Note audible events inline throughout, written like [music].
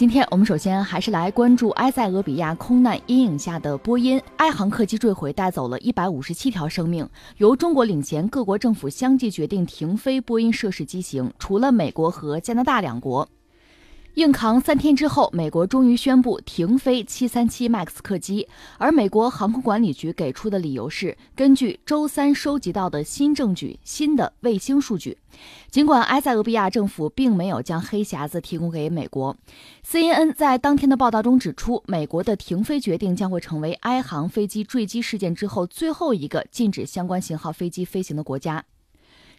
今天我们首先还是来关注埃塞俄比亚空难阴影下的波音。埃航客机坠毁，带走了一百五十七条生命。由中国领衔，各国政府相继决定停飞波音涉事机型，除了美国和加拿大两国。硬扛三天之后，美国终于宣布停飞737 MAX 客机，而美国航空管理局给出的理由是根据周三收集到的新证据、新的卫星数据。尽管埃塞俄比亚政府并没有将黑匣子提供给美国，CNN 在当天的报道中指出，美国的停飞决定将会成为埃航飞机坠机事件之后最后一个禁止相关型号飞机飞行的国家。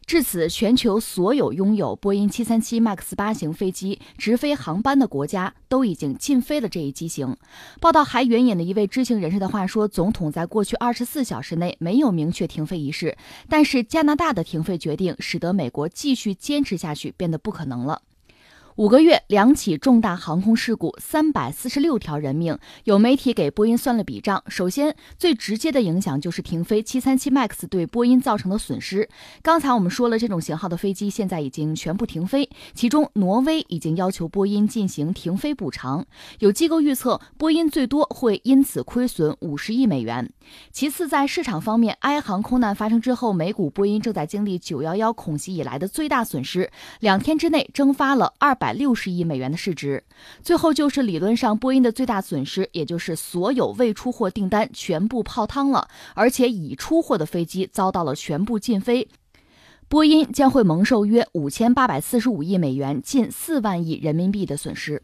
至此，全球所有拥有波音737 MAX 八型飞机直飞航班的国家都已经禁飞了这一机型。报道还援引了一位知情人士的话说：“总统在过去二十四小时内没有明确停飞一事，但是加拿大的停飞决定使得美国继续坚持下去变得不可能了。”五个月，两起重大航空事故，三百四十六条人命。有媒体给波音算了笔账。首先，最直接的影响就是停飞737 MAX 对波音造成的损失。刚才我们说了，这种型号的飞机现在已经全部停飞，其中挪威已经要求波音进行停飞补偿。有机构预测，波音最多会因此亏损五十亿美元。其次，在市场方面，埃航空难发生之后，美股波音正在经历911恐袭以来的最大损失，两天之内蒸发了二。百六十亿美元的市值，最后就是理论上波音的最大损失，也就是所有未出货订单全部泡汤了，而且已出货的飞机遭到了全部禁飞，波音将会蒙受约五千八百四十五亿美元，近四万亿人民币的损失。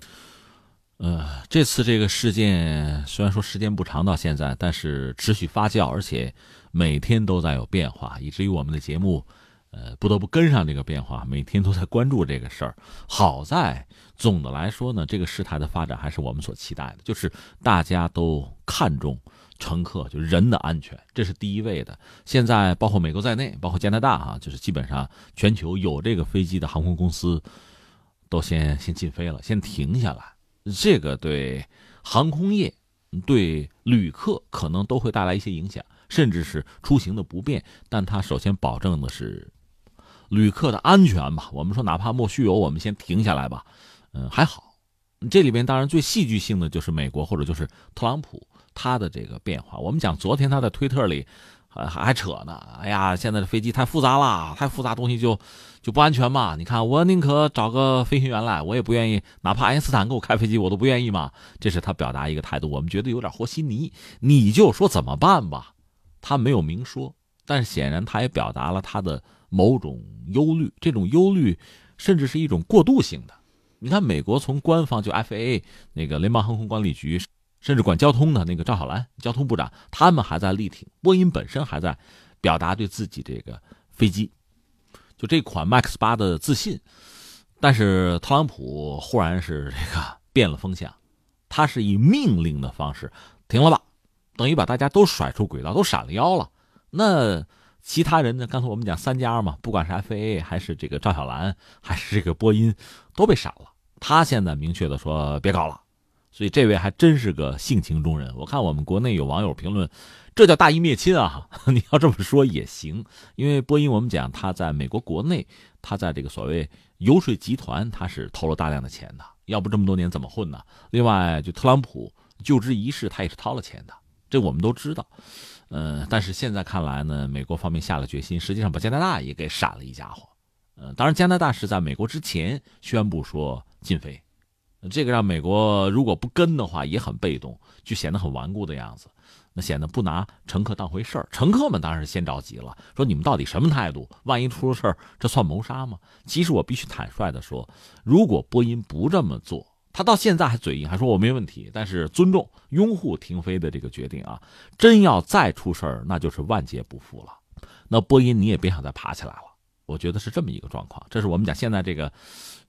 呃，这次这个事件虽然说时间不长，到现在，但是持续发酵，而且每天都在有变化，以至于我们的节目。呃，不得不跟上这个变化，每天都在关注这个事儿。好在总的来说呢，这个事态的发展还是我们所期待的，就是大家都看重乘客，就人的安全，这是第一位的。现在包括美国在内，包括加拿大啊，就是基本上全球有这个飞机的航空公司都先先禁飞了，先停下来。这个对航空业、对旅客可能都会带来一些影响，甚至是出行的不便。但它首先保证的是。旅客的安全吧，我们说哪怕莫须有，我们先停下来吧。嗯，还好。这里边当然最戏剧性的就是美国或者就是特朗普他的这个变化。我们讲昨天他在推特里还还扯呢，哎呀，现在的飞机太复杂了，太复杂东西就就不安全嘛。你看我宁可找个飞行员来，我也不愿意，哪怕爱因斯坦给我开飞机，我都不愿意嘛。这是他表达一个态度，我们觉得有点和稀泥。你就说怎么办吧，他没有明说，但是显然他也表达了他的。某种忧虑，这种忧虑甚至是一种过渡性的。你看，美国从官方就 FAA 那个联邦航空管理局，甚至管交通的那个赵小兰交通部长，他们还在力挺波音，本身还在表达对自己这个飞机就这款 MAX 八的自信。但是特朗普忽然是这个变了风向，他是以命令的方式停了吧，等于把大家都甩出轨道，都闪了腰了。那。其他人呢？刚才我们讲三家嘛，不管是 FAA 还是这个赵小兰，还是这个波音，都被闪了。他现在明确的说别搞了，所以这位还真是个性情中人。我看我们国内有网友评论，这叫大义灭亲啊！[laughs] 你要这么说也行，因为波音我们讲他在美国国内，他在这个所谓游说集团，他是投了大量的钱的，要不这么多年怎么混呢？另外，就特朗普就职仪式，他也是掏了钱的，这我们都知道。呃，但是现在看来呢，美国方面下了决心，实际上把加拿大也给闪了一家伙。呃，当然加拿大是在美国之前宣布说禁飞，这个让美国如果不跟的话也很被动，就显得很顽固的样子，那显得不拿乘客当回事儿。乘客们当然是先着急了，说你们到底什么态度？万一出了事儿，这算谋杀吗？其实我必须坦率的说，如果波音不这么做。他到现在还嘴硬，还说我没问题，但是尊重、拥护停飞的这个决定啊！真要再出事儿，那就是万劫不复了。那波音你也别想再爬起来了。我觉得是这么一个状况，这是我们讲现在这个。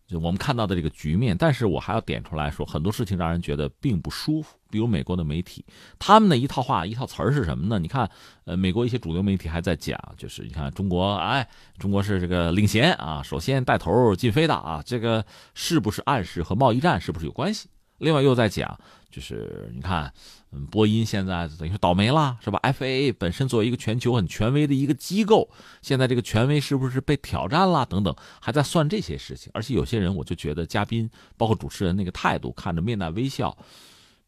就我们看到的这个局面，但是我还要点出来说，很多事情让人觉得并不舒服。比如美国的媒体，他们的一套话、一套词儿是什么呢？你看，呃，美国一些主流媒体还在讲，就是你看中国，哎，中国是这个领衔啊，首先带头进飞的啊，这个是不是暗示和贸易战是不是有关系？另外又在讲，就是你看，嗯，波音现在等于说倒霉了，是吧？FAA 本身作为一个全球很权威的一个机构，现在这个权威是不是被挑战了？等等，还在算这些事情。而且有些人，我就觉得嘉宾包括主持人那个态度，看着面带微笑，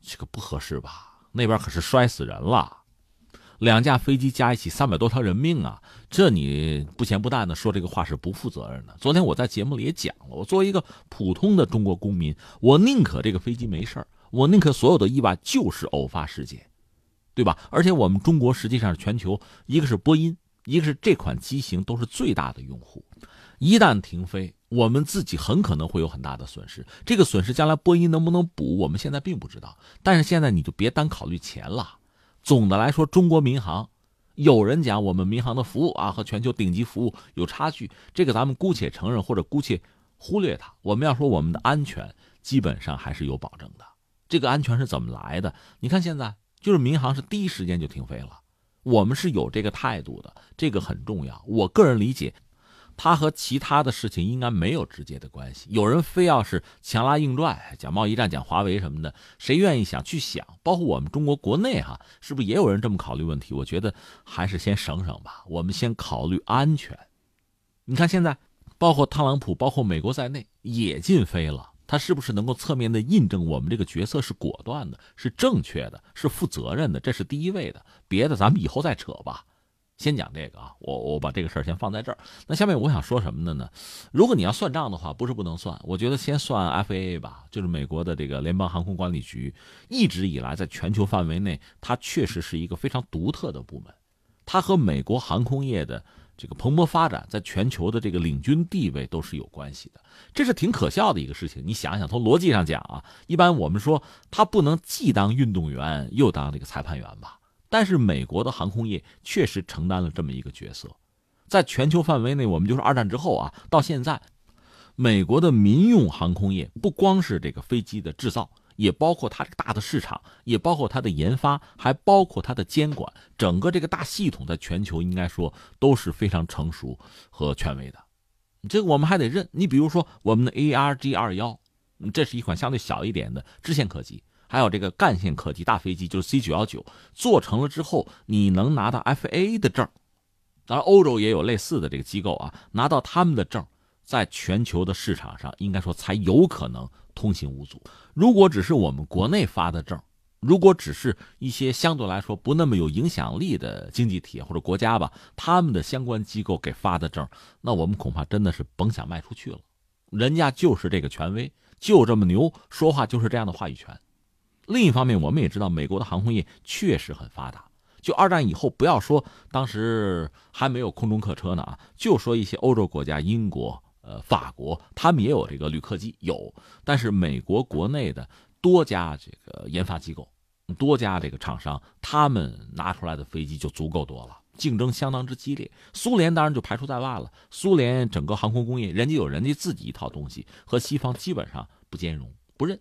这个不合适吧？那边可是摔死人了，两架飞机加一起三百多条人命啊！这你不咸不淡的说这个话是不负责任的。昨天我在节目里也讲了，我作为一个普通的中国公民，我宁可这个飞机没事我宁可所有的意外就是偶发事件，对吧？而且我们中国实际上是全球一个是波音，一个是这款机型都是最大的用户，一旦停飞，我们自己很可能会有很大的损失。这个损失将来波音能不能补，我们现在并不知道。但是现在你就别单考虑钱了，总的来说，中国民航。有人讲我们民航的服务啊和全球顶级服务有差距，这个咱们姑且承认或者姑且忽略它。我们要说我们的安全基本上还是有保证的。这个安全是怎么来的？你看现在就是民航是第一时间就停飞了，我们是有这个态度的，这个很重要。我个人理解。它和其他的事情应该没有直接的关系。有人非要是强拉硬拽，讲贸易战，讲华为什么的，谁愿意想去想？包括我们中国国内哈，是不是也有人这么考虑问题？我觉得还是先省省吧。我们先考虑安全。你看现在，包括特朗普，包括美国在内也禁飞了，他是不是能够侧面的印证我们这个决策是果断的，是正确的，是负责任的？这是第一位的。别的咱们以后再扯吧。先讲这个啊，我我把这个事儿先放在这儿。那下面我想说什么的呢？如果你要算账的话，不是不能算，我觉得先算 FAA 吧，就是美国的这个联邦航空管理局，一直以来在全球范围内，它确实是一个非常独特的部门，它和美国航空业的这个蓬勃发展，在全球的这个领军地位都是有关系的。这是挺可笑的一个事情。你想想，从逻辑上讲啊，一般我们说他不能既当运动员又当这个裁判员吧？但是美国的航空业确实承担了这么一个角色，在全球范围内，我们就是二战之后啊，到现在，美国的民用航空业不光是这个飞机的制造，也包括它这个大的市场，也包括它的研发，还包括它的监管，整个这个大系统在全球应该说都是非常成熟和权威的。这个我们还得认。你比如说我们的 ARG 二幺，这是一款相对小一点的支线客机。还有这个干线客机大飞机，就是 C 九幺九，做成了之后，你能拿到 FAA 的证，当然欧洲也有类似的这个机构啊，拿到他们的证，在全球的市场上，应该说才有可能通行无阻。如果只是我们国内发的证，如果只是一些相对来说不那么有影响力的经济体或者国家吧，他们的相关机构给发的证，那我们恐怕真的是甭想卖出去了。人家就是这个权威，就这么牛，说话就是这样的话语权。另一方面，我们也知道美国的航空业确实很发达。就二战以后，不要说当时还没有空中客车呢啊，就说一些欧洲国家，英国、呃法国，他们也有这个旅客机，有。但是美国国内的多家这个研发机构，多家这个厂商，他们拿出来的飞机就足够多了，竞争相当之激烈。苏联当然就排除在外了。苏联整个航空工业，人家有人家自己一套东西，和西方基本上不兼容，不认。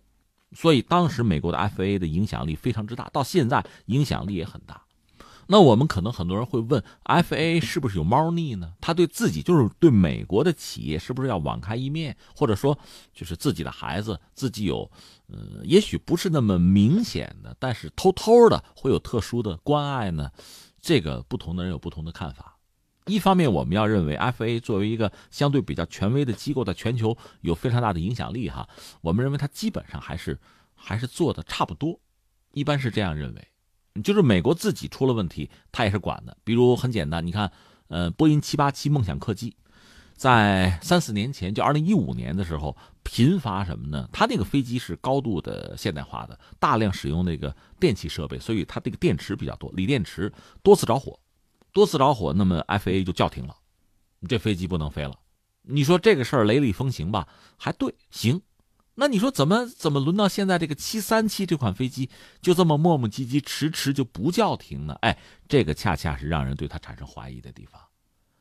所以当时美国的 FAA 的影响力非常之大，到现在影响力也很大。那我们可能很多人会问，FAA 是不是有猫腻呢？他对自己就是对美国的企业是不是要网开一面，或者说就是自己的孩子自己有，呃，也许不是那么明显的，但是偷偷的会有特殊的关爱呢？这个不同的人有不同的看法。一方面，我们要认为 FA 作为一个相对比较权威的机构，在全球有非常大的影响力哈。我们认为它基本上还是还是做的差不多，一般是这样认为。就是美国自己出了问题，它也是管的。比如很简单，你看，呃，波音七八七梦想客机，在三四年前，就二零一五年的时候，频发什么呢？它那个飞机是高度的现代化的，大量使用那个电气设备，所以它这个电池比较多，锂电池多次着火。多次着火，那么 FA 就叫停了，这飞机不能飞了。你说这个事儿雷厉风行吧？还对，行。那你说怎么怎么轮到现在这个七三七这款飞机就这么磨磨唧唧、迟迟就不叫停呢？哎，这个恰恰是让人对它产生怀疑的地方。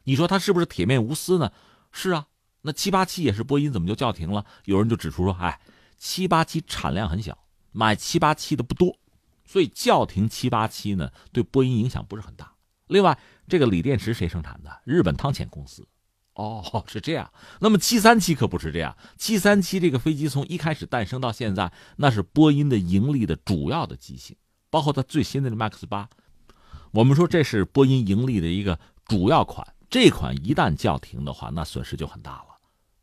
你说它是不是铁面无私呢？是啊。那七八七也是波音，怎么就叫停了？有人就指出说，哎，七八七产量很小，买七八七的不多，所以叫停七八七呢，对波音影响不是很大。另外，这个锂电池谁生产的？日本汤浅公司，哦，是这样。那么七三七可不是这样，七三七这个飞机从一开始诞生到现在，那是波音的盈利的主要的机型，包括它最新的 MAX 八。我们说这是波音盈利的一个主要款，这款一旦叫停的话，那损失就很大了。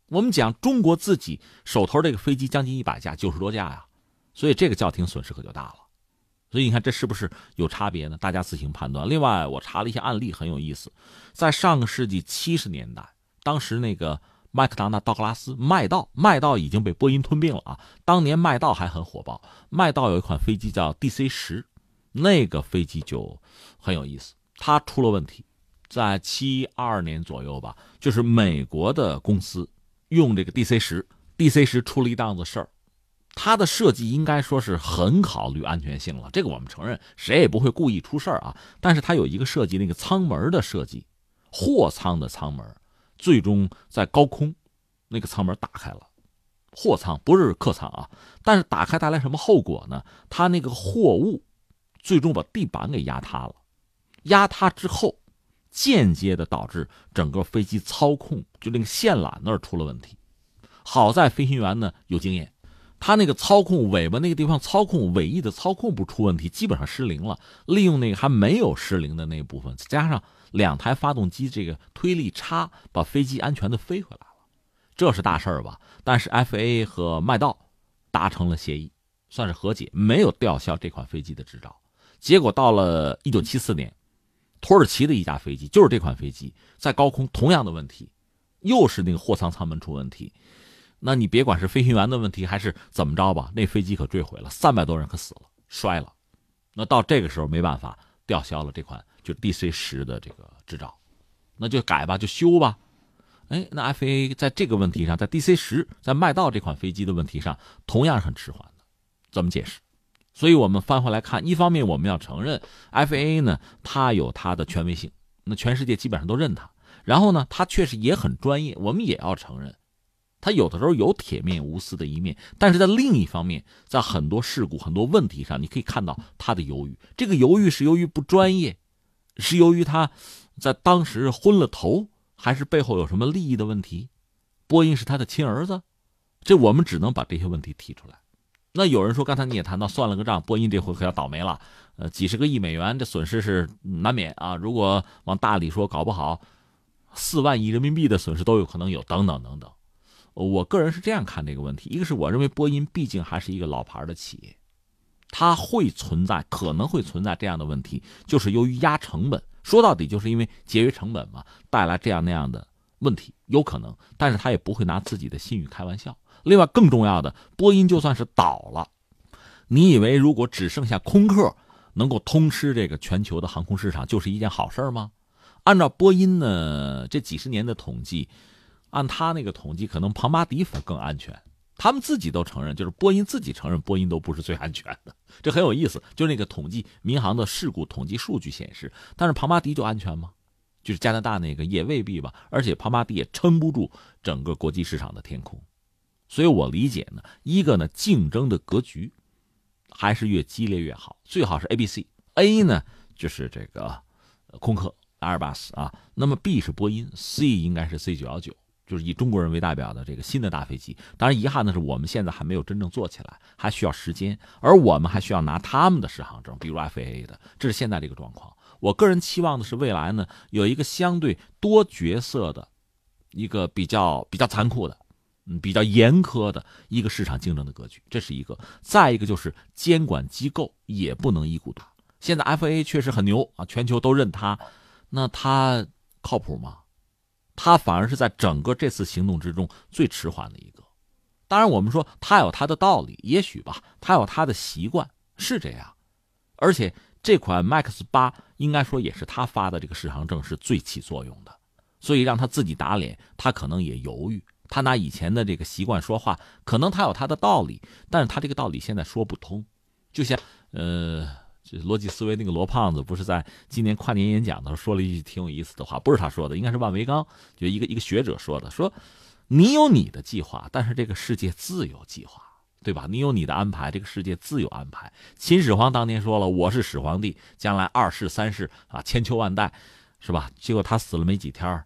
我们讲中国自己手头这个飞机将近一百架，九十多架呀，所以这个叫停损失可就大了。所以你看这是不是有差别呢？大家自行判断。另外，我查了一些案例，很有意思。在上个世纪七十年代，当时那个麦克唐纳道格拉斯麦道，麦道已经被波音吞并了啊。当年麦道还很火爆，麦道有一款飞机叫 DC 十，那个飞机就很有意思，它出了问题，在七二年左右吧，就是美国的公司。用这个 DC 十，DC 十出了一档子事儿，它的设计应该说是很考虑安全性了，这个我们承认，谁也不会故意出事儿啊。但是它有一个设计，那个舱门的设计，货舱的舱门，最终在高空，那个舱门打开了，货舱不是客舱啊，但是打开带来什么后果呢？它那个货物，最终把地板给压塌了，压塌之后。间接的导致整个飞机操控，就那个线缆那儿出了问题。好在飞行员呢有经验，他那个操控尾巴那个地方操控尾翼的操控不出问题，基本上失灵了。利用那个还没有失灵的那部分，加上两台发动机这个推力差，把飞机安全的飞回来了，这是大事儿吧？但是 FAA 和麦道达成了协议，算是和解，没有吊销这款飞机的执照。结果到了一九七四年。土耳其的一架飞机，就是这款飞机在高空同样的问题，又是那个货舱舱门出问题。那你别管是飞行员的问题还是怎么着吧，那飞机可坠毁了，三百多人可死了，摔了。那到这个时候没办法，吊销了这款就 DC 十的这个执照，那就改吧，就修吧。哎，那 FA 在这个问题上，在 DC 十在麦道这款飞机的问题上，同样是很迟缓的，怎么解释？所以，我们翻回来看，一方面我们要承认 FA 呢，它有它的权威性，那全世界基本上都认它。然后呢，它确实也很专业，我们也要承认，他有的时候有铁面无私的一面。但是在另一方面，在很多事故、很多问题上，你可以看到他的犹豫。这个犹豫是由于不专业，是由于他在当时昏了头，还是背后有什么利益的问题？波音是他的亲儿子，这我们只能把这些问题提出来。那有人说，刚才你也谈到，算了个账，波音这回可要倒霉了，呃，几十个亿美元，这损失是难免啊。如果往大里说，搞不好四万亿人民币的损失都有可能有，等等等等。我个人是这样看这个问题：一个是我认为波音毕竟还是一个老牌的企业，它会存在，可能会存在这样的问题，就是由于压成本，说到底就是因为节约成本嘛，带来这样那样的问题，有可能，但是他也不会拿自己的信誉开玩笑。另外，更重要的，波音就算是倒了，你以为如果只剩下空客能够通吃这个全球的航空市场，就是一件好事吗？按照波音呢这几十年的统计，按他那个统计，可能庞巴迪反更安全。他们自己都承认，就是波音自己承认，波音都不是最安全的。这很有意思，就那个统计民航的事故统计数据显示，但是庞巴迪就安全吗？就是加拿大那个也未必吧。而且庞巴迪也撑不住整个国际市场的天空。所以我理解呢，一个呢竞争的格局还是越激烈越好，最好是 A、B、C，A 呢就是这个空客、阿尔巴斯啊，那么 B 是波音，C 应该是 C 九幺九，就是以中国人为代表的这个新的大飞机。当然遗憾的是，我们现在还没有真正做起来，还需要时间，而我们还需要拿他们的适航证，比如 FAA 的，这是现在这个状况。我个人期望的是未来呢有一个相对多角色的，一个比较比较残酷的。嗯，比较严苛的一个市场竞争的格局，这是一个。再一个就是监管机构也不能一股打。现在 FAA 确实很牛啊，全球都认它，那它靠谱吗？他反而是在整个这次行动之中最迟缓的一个。当然，我们说他有他的道理，也许吧，他有他的习惯是这样。而且这款 MAX 八应该说也是他发的这个适航证是最起作用的，所以让他自己打脸，他可能也犹豫。他拿以前的这个习惯说话，可能他有他的道理，但是他这个道理现在说不通。就像呃，逻辑思维那个罗胖子，不是在今年跨年演讲的时候说了一句挺有意思的话，不是他说的，应该是万维刚，就一个一个学者说的，说你有你的计划，但是这个世界自有计划，对吧？你有你的安排，这个世界自有安排。秦始皇当年说了，我是始皇帝，将来二世三世啊，千秋万代，是吧？结果他死了没几天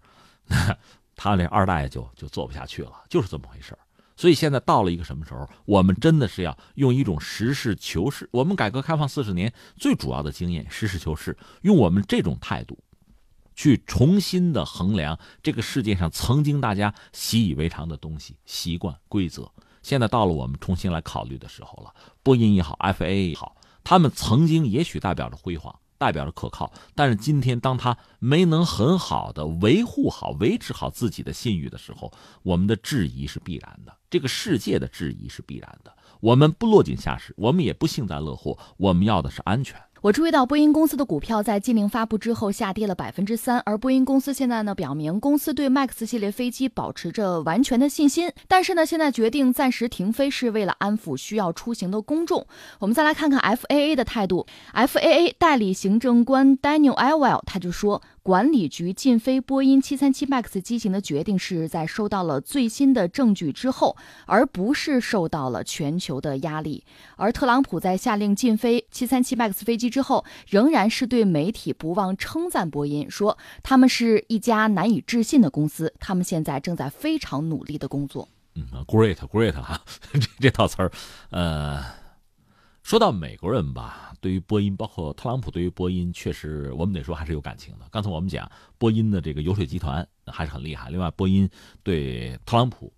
[laughs] 他那二代就就做不下去了，就是这么回事所以现在到了一个什么时候，我们真的是要用一种实事求是。我们改革开放四十年最主要的经验，实事求是，用我们这种态度，去重新的衡量这个世界上曾经大家习以为常的东西、习惯、规则。现在到了我们重新来考虑的时候了。波音也好，FAA 也好，他们曾经也许代表着辉煌。代表着可靠，但是今天当他没能很好的维护好、维持好自己的信誉的时候，我们的质疑是必然的，这个世界的质疑是必然的。我们不落井下石，我们也不幸灾乐祸，我们要的是安全。我注意到波音公司的股票在禁令发布之后下跌了百分之三，而波音公司现在呢表明，公司对 MAX 系列飞机保持着完全的信心，但是呢，现在决定暂时停飞是为了安抚需要出行的公众。我们再来看看 FAA 的态度，FAA 代理行政官 Daniel Elwell 他就说。管理局禁飞波音737 MAX 机型的决定是在收到了最新的证据之后，而不是受到了全球的压力。而特朗普在下令禁飞737 MAX 飞机之后，仍然是对媒体不忘称赞波音，说他们是一家难以置信的公司，他们现在正在非常努力的工作。嗯，great，great 哈，[laughs] 这这套词儿，呃。说到美国人吧，对于波音，包括特朗普，对于波音，确实我们得说还是有感情的。刚才我们讲波音的这个油水集团还是很厉害，另外波音对特朗普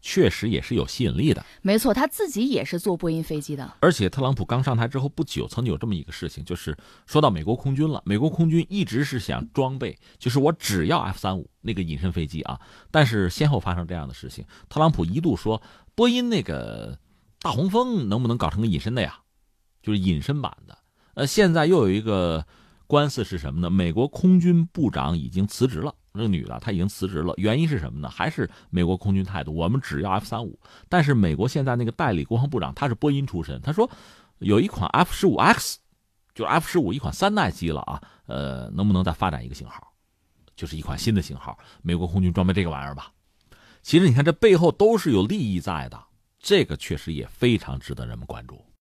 确实也是有吸引力的。没错，他自己也是坐波音飞机的。而且特朗普刚上台之后不久，曾经有这么一个事情，就是说到美国空军了。美国空军一直是想装备，就是我只要 F 三五那个隐身飞机啊。但是先后发生这样的事情，特朗普一度说波音那个大黄蜂能不能搞成个隐身的呀？就是隐身版的，呃，现在又有一个官司是什么呢？美国空军部长已经辞职了，那个女的她已经辞职了，原因是什么呢？还是美国空军态度，我们只要 F 三五。但是美国现在那个代理国防部长他是波音出身，他说有一款 F 十五 X，就 F 十五一款三代机了啊，呃，能不能再发展一个型号，就是一款新的型号？美国空军装备这个玩意儿吧。其实你看这背后都是有利益在的，这个确实也非常值得人们关注。